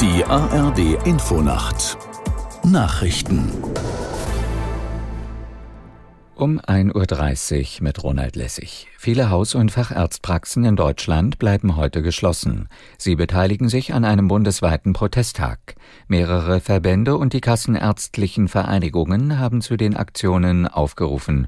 Die ARD Infonacht Nachrichten um 1.30 Uhr mit Ronald Lessig. Viele Haus- und Facharztpraxen in Deutschland bleiben heute geschlossen. Sie beteiligen sich an einem bundesweiten Protesttag. Mehrere Verbände und die kassenärztlichen Vereinigungen haben zu den Aktionen aufgerufen.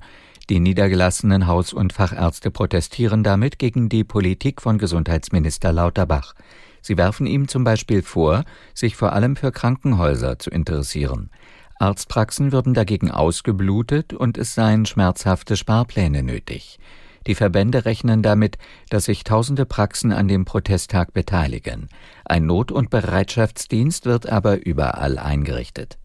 Die niedergelassenen Haus- und Fachärzte protestieren damit gegen die Politik von Gesundheitsminister Lauterbach. Sie werfen ihm zum Beispiel vor, sich vor allem für Krankenhäuser zu interessieren. Arztpraxen würden dagegen ausgeblutet und es seien schmerzhafte Sparpläne nötig. Die Verbände rechnen damit, dass sich tausende Praxen an dem Protesttag beteiligen. Ein Not- und Bereitschaftsdienst wird aber überall eingerichtet.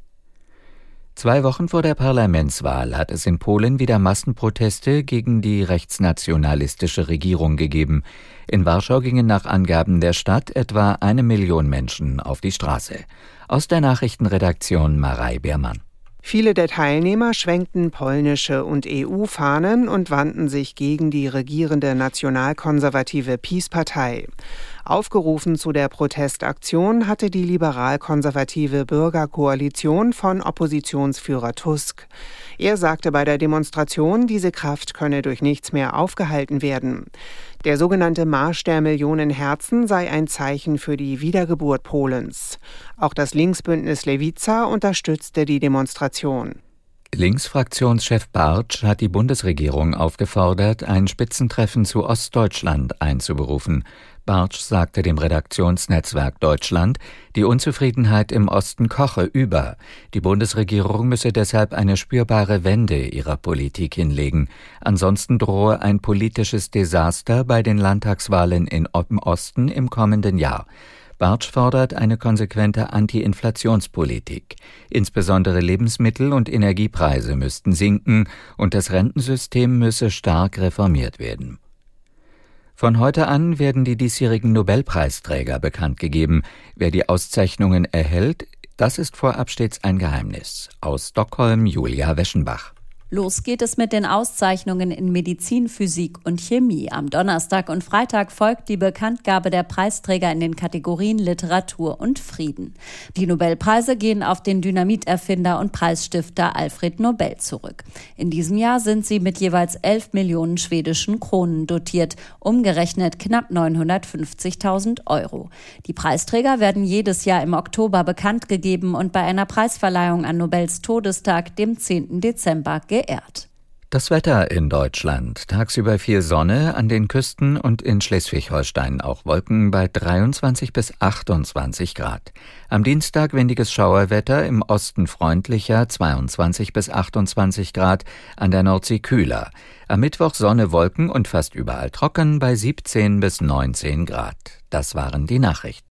Zwei Wochen vor der Parlamentswahl hat es in Polen wieder Massenproteste gegen die rechtsnationalistische Regierung gegeben. In Warschau gingen nach Angaben der Stadt etwa eine Million Menschen auf die Straße. Aus der Nachrichtenredaktion Marei Beermann. Viele der Teilnehmer schwenkten polnische und EU-Fahnen und wandten sich gegen die regierende nationalkonservative PiS-Partei. Aufgerufen zu der Protestaktion hatte die liberal-konservative Bürgerkoalition von Oppositionsführer Tusk. Er sagte bei der Demonstration, diese Kraft könne durch nichts mehr aufgehalten werden. Der sogenannte Marsch der Millionen Herzen sei ein Zeichen für die Wiedergeburt Polens. Auch das Linksbündnis Lewica unterstützte die Demonstration. Linksfraktionschef Bartsch hat die Bundesregierung aufgefordert, ein Spitzentreffen zu Ostdeutschland einzuberufen. Bartsch sagte dem Redaktionsnetzwerk Deutschland, die Unzufriedenheit im Osten koche über. Die Bundesregierung müsse deshalb eine spürbare Wende ihrer Politik hinlegen. Ansonsten drohe ein politisches Desaster bei den Landtagswahlen im Osten im kommenden Jahr. Bartsch fordert eine konsequente Anti-Inflationspolitik. Insbesondere Lebensmittel- und Energiepreise müssten sinken und das Rentensystem müsse stark reformiert werden. Von heute an werden die diesjährigen Nobelpreisträger bekannt gegeben. Wer die Auszeichnungen erhält, das ist vorab stets ein Geheimnis. Aus Stockholm Julia Weschenbach. Los geht es mit den Auszeichnungen in Medizin, Physik und Chemie. Am Donnerstag und Freitag folgt die Bekanntgabe der Preisträger in den Kategorien Literatur und Frieden. Die Nobelpreise gehen auf den Dynamiterfinder und Preisstifter Alfred Nobel zurück. In diesem Jahr sind sie mit jeweils 11 Millionen schwedischen Kronen dotiert, umgerechnet knapp 950.000 Euro. Die Preisträger werden jedes Jahr im Oktober bekannt gegeben und bei einer Preisverleihung an Nobels Todestag, dem 10. Dezember, geehrt. Das Wetter in Deutschland. Tagsüber viel Sonne, an den Küsten und in Schleswig-Holstein auch Wolken bei 23 bis 28 Grad. Am Dienstag windiges Schauerwetter, im Osten freundlicher 22 bis 28 Grad, an der Nordsee kühler. Am Mittwoch Sonne, Wolken und fast überall trocken bei 17 bis 19 Grad. Das waren die Nachrichten.